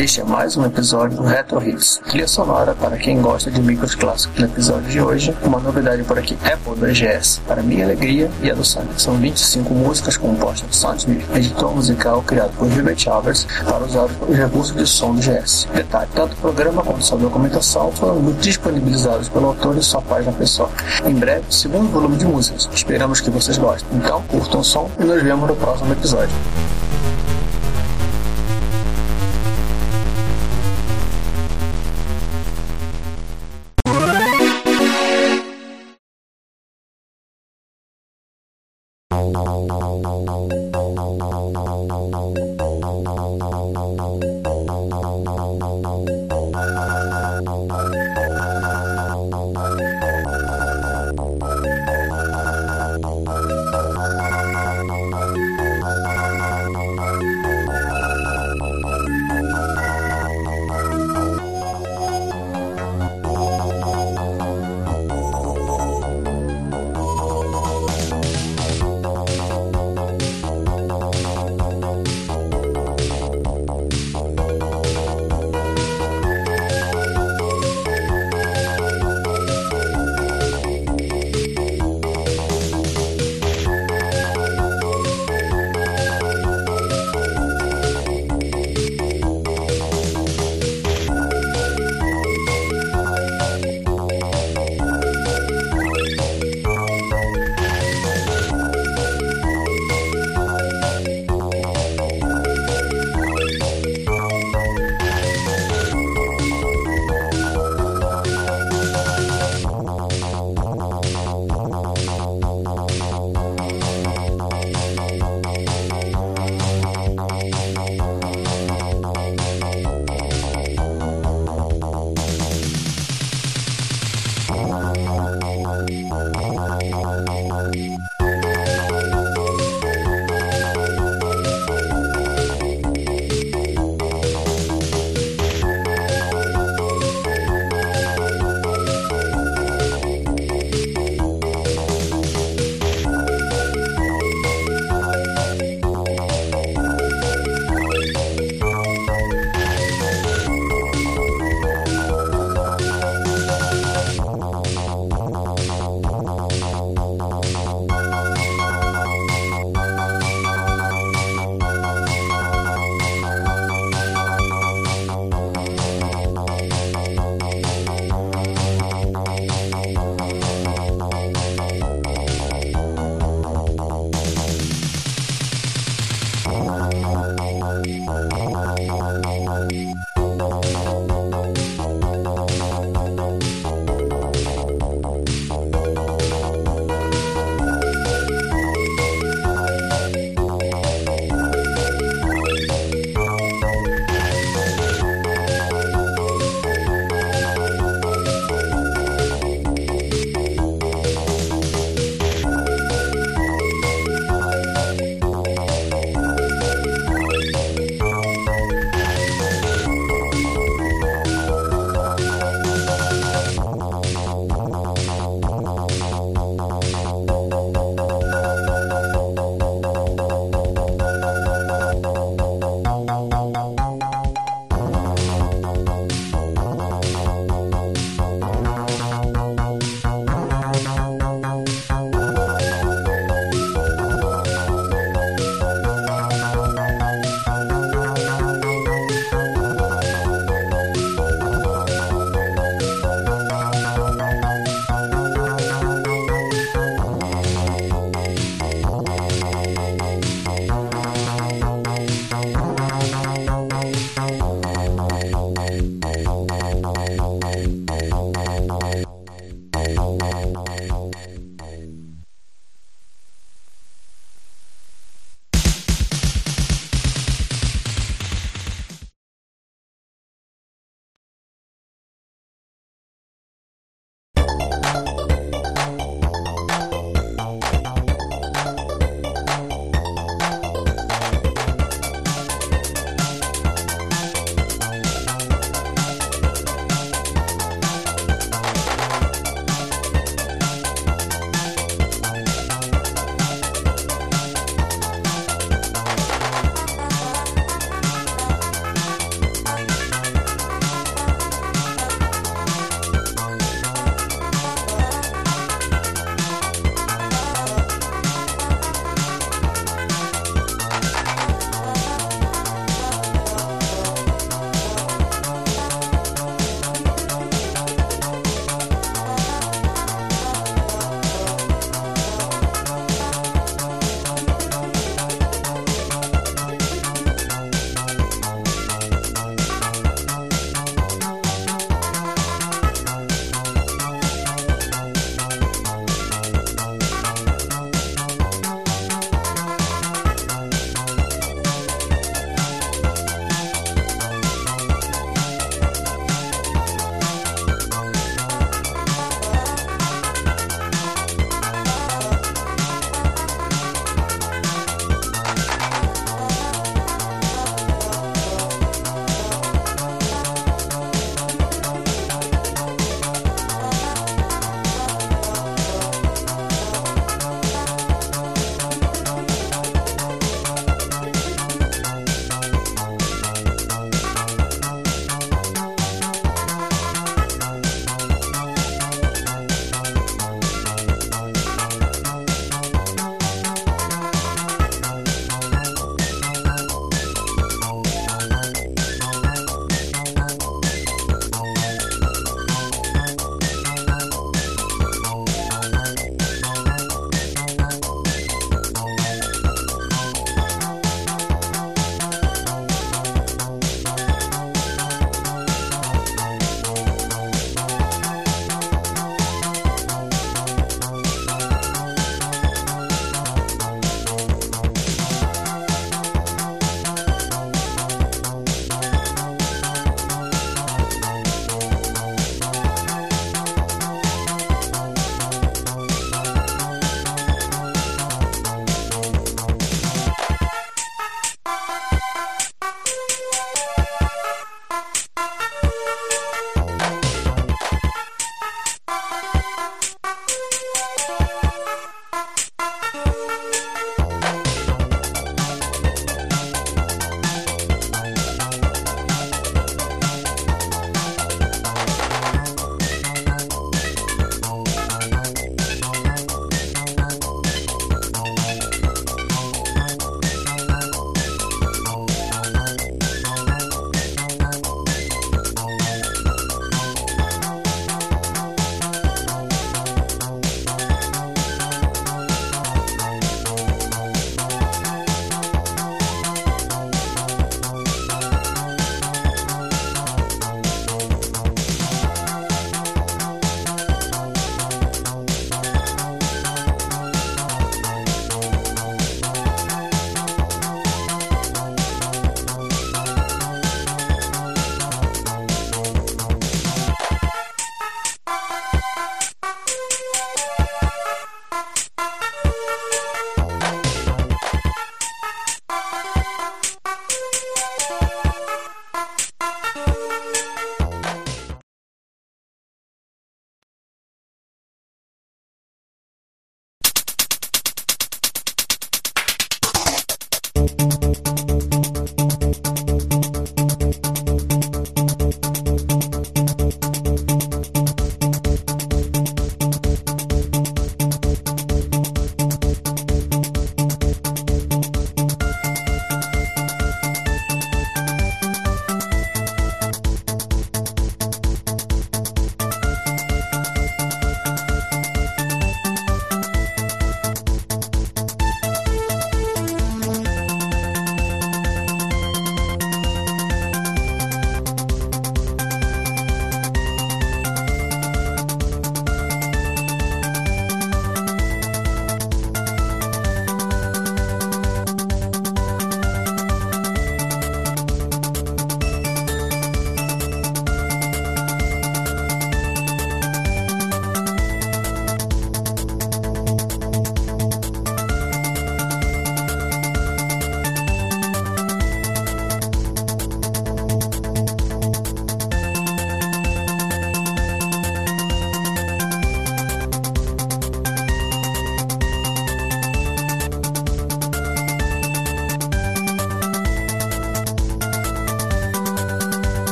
este é mais um episódio do Retro Hits, trilha sonora para quem gosta de micros clássicos. No episódio de hoje, uma novidade por aqui, Apple 2GS, para minha alegria e a do Sonic. São 25 músicas compostas de Soundsmith, editor musical criado por Gilbert Chalmers para usar os recursos de som do GS. Detalhe, tanto o programa quanto sua documentação foram disponibilizados pelo autor em sua página pessoal. Em breve, segundo volume de músicas. Esperamos que vocês gostem. Então, curtam o som e nos vemos no próximo episódio.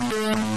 Thank you.